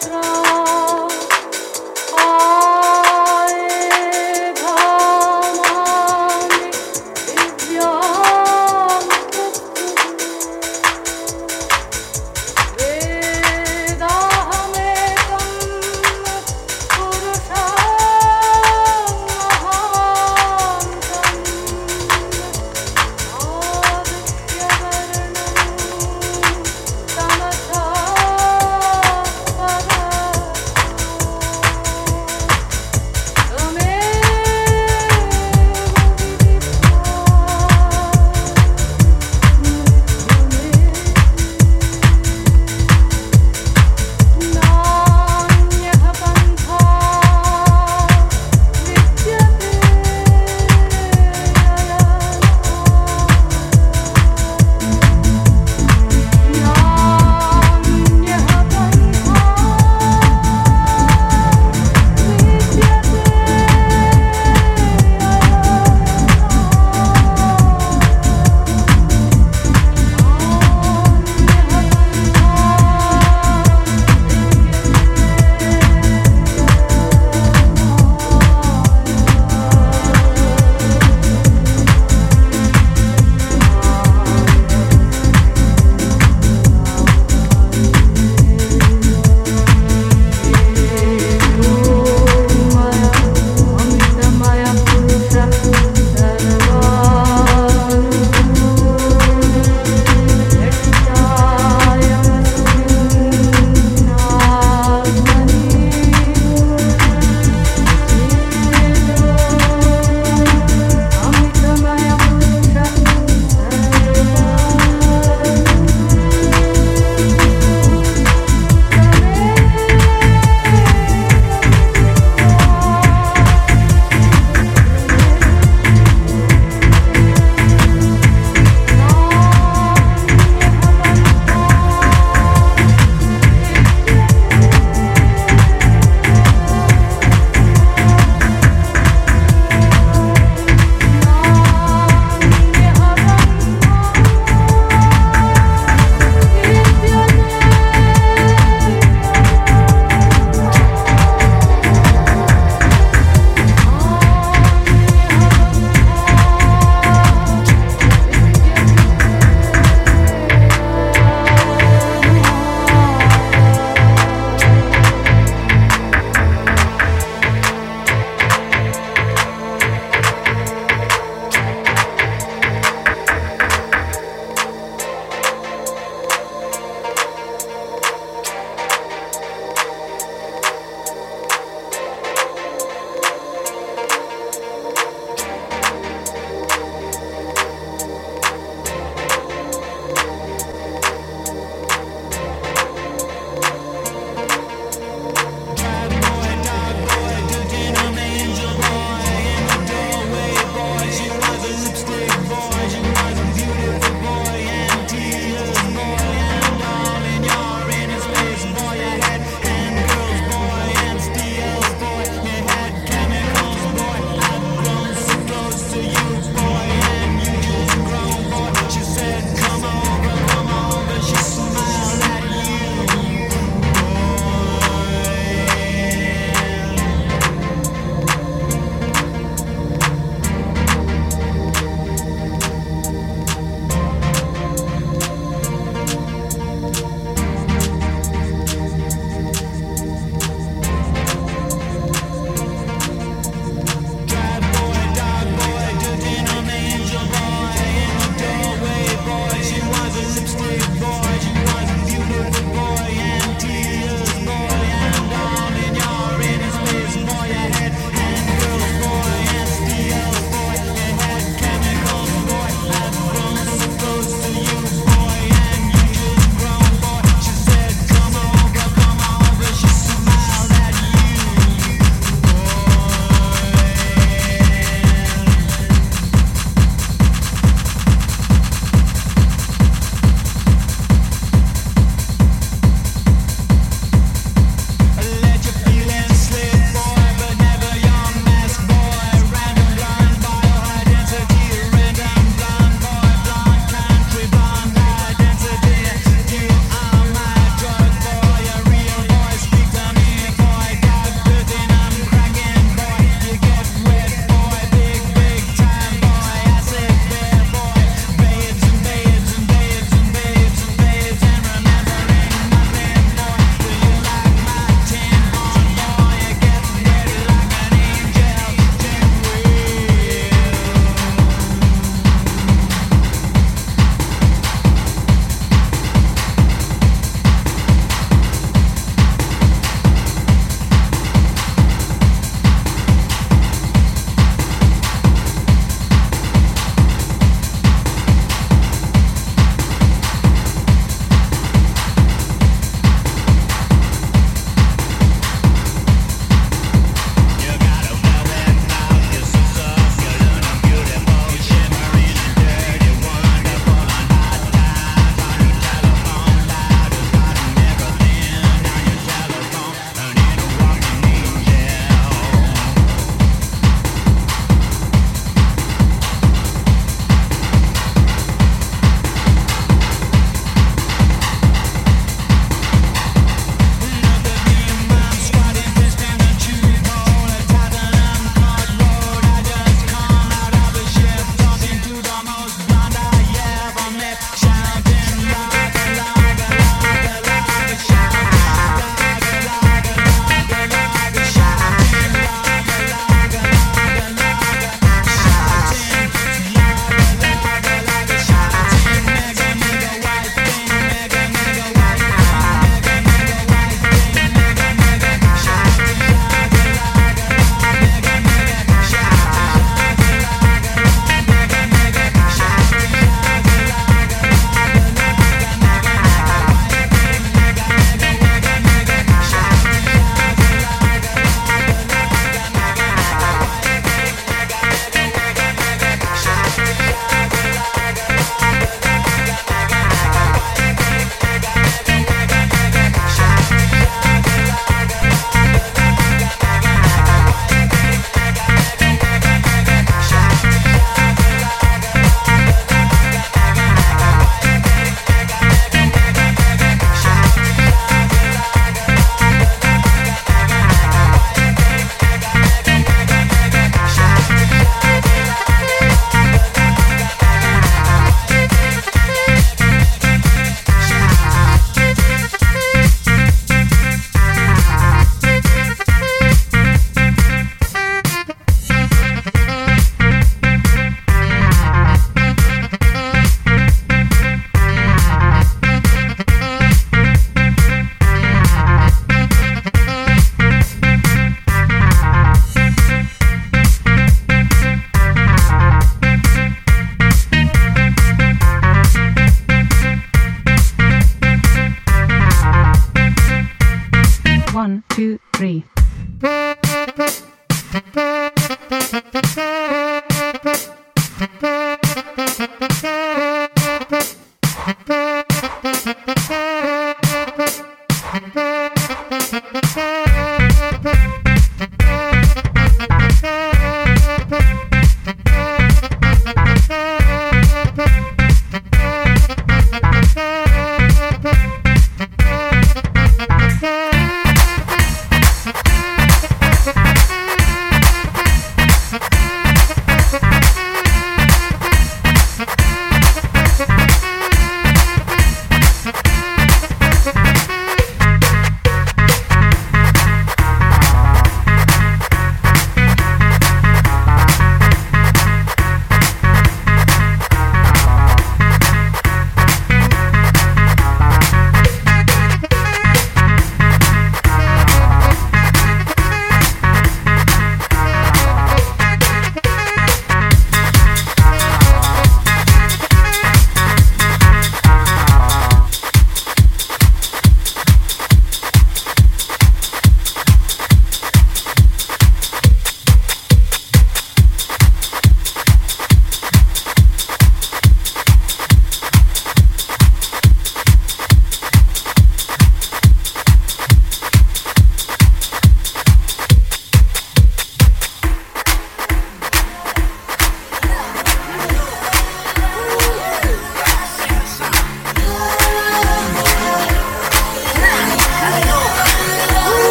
pra